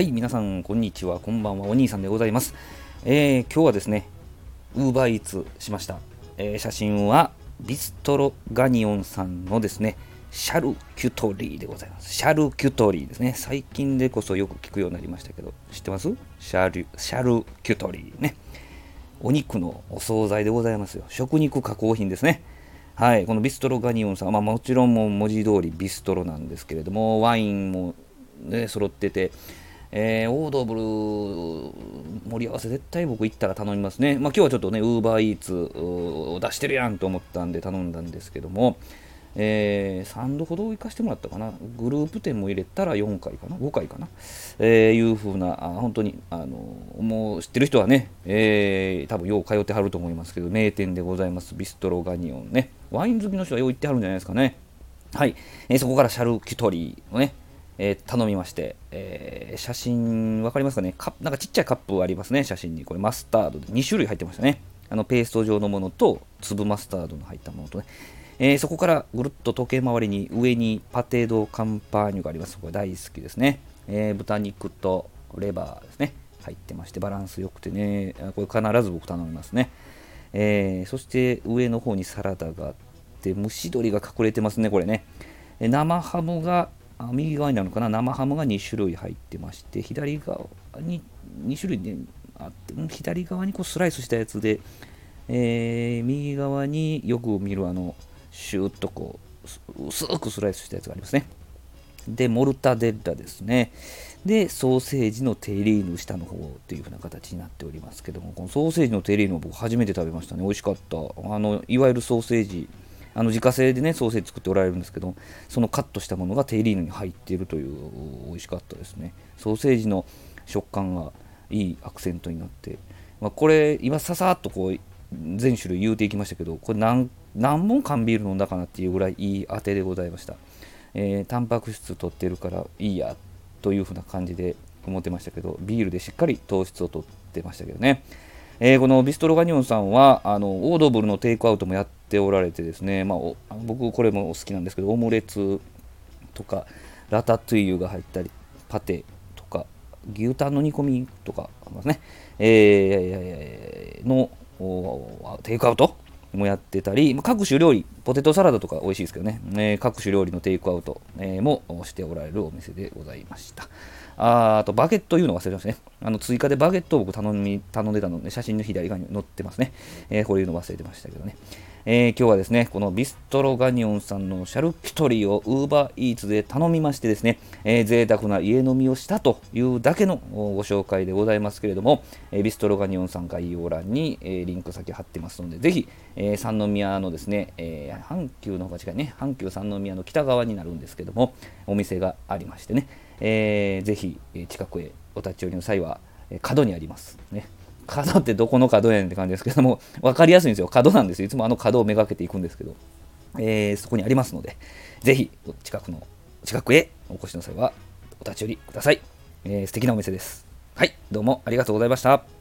はい、皆さん、こんにちは。こんばんは。お兄さんでございます。えー、今日はですね、ウーバーイーツしました。えー、写真は、ビストロガニオンさんのですね、シャルキュトリーでございます。シャルキュトリーですね。最近でこそよく聞くようになりましたけど、知ってます？シャルシャルキュトリーね。お肉のお惣菜でございますよ。食肉加工品ですね。はい、このビストロガニオンさん、まあ、もちろんも文字通りビストロなんですけれども、ワインも、ね、揃ってて、えー、オードブル盛り合わせ絶対僕行ったら頼みますね。まあ、今日はちょっとね、ウーバーイーツを出してるやんと思ったんで頼んだんですけども、えー、3度ほど行かしてもらったかな。グループ店も入れたら4回かな、5回かな。えー、いう風な、あ本当に、あのもう知ってる人はね、えー、多分よう通ってはると思いますけど、名店でございます、ビストロガニオンね。ワイン好きの人はよう行ってはるんじゃないですかね。はい。えー、そこからシャルキュトリーをね、えー、頼みまして、えー、写真、わかりますかね？カなんかちっちゃいカップありますね、写真に。これマスタードで2種類入ってましたね。あのペースト状のものと粒マスタードの入ったものとね。えー、そこからぐるっと時計回りに上にパテドカンパーニュがあります。これ大好きですね。え、豚肉とレバーですね。入ってまして、バランス良くてね、これ必ず僕頼みますね。え、そして上の方にサラダがあって、蒸し鶏が隠れてますね、これね。生ハムが右側になるのかな？生ハムが2種類入ってまして左側に2種類であって左側にこうスライスしたやつで、えー、右側によく見るあのシューッとこう薄くスライスしたやつがありますね。でモルタデッラですね。でソーセージのテリーヌ下の方というふうな形になっておりますけどもこのソーセージのテリーヌを僕初めて食べましたね。美味しかった。あのいわゆるソーセージあの自家製でねソーセージ作っておられるんですけどそのカットしたものがテイリーヌに入っているという美味しかったですね。ソーセージの食感がいいアクセントになって、まあ、これ今ささっとこう全種類言うていきましたけどこれ何何本缶ビール飲んだかなっていうぐらいいい当てでございました、えー、タンパク質取ってるからいいやというふうな感じで思ってましたけどビールでしっかり糖質を取ってましたけどね。えー、このビストロガニオンさんはあのオードブルのテイクアウトもやっておられてですね、まあ、僕これも好きなんですけどオムレツとかラタトゥイユが入ったりパテとか牛タンの煮込みとかありますね、えー、のテイクアウトもやってたり、各種料理、ポテトサラダとか美味しいですけどね、えー、各種料理のテイクアウト、えー、もしておられるお店でございました。ああと、バゲットいうの忘れてましたね。あの追加でバゲットを僕頼み頼んでたので、写真の左側に載ってますね。えー、こういうの忘れてましたけどね。えー、今日はですね、このビストロガニオンさんのシャルキトリーをウーバーイーツで頼みましてですね、えー、贅沢な家飲みをしたというだけのご紹介でございますけれども、えー、ビストロガニオンさん概要欄に、えー、リンク先貼ってますので、ぜひ、えー、三宮のですね、ー、阪急の方が近いね、阪急三宮の北側になるんですけども、お店がありましてね、えー、ぜひ近くへお立ち寄りの際は、角にあります。ね角ってどこの角やんって感じですけども、分かりやすいんですよ。角なんですよ。いつもあの角をめがけていくんですけど、えー、そこにありますので、ぜひ近くの、近くへお越しの際はお立ち寄りください。えー、素敵なお店です。はい、どうもありがとうございました。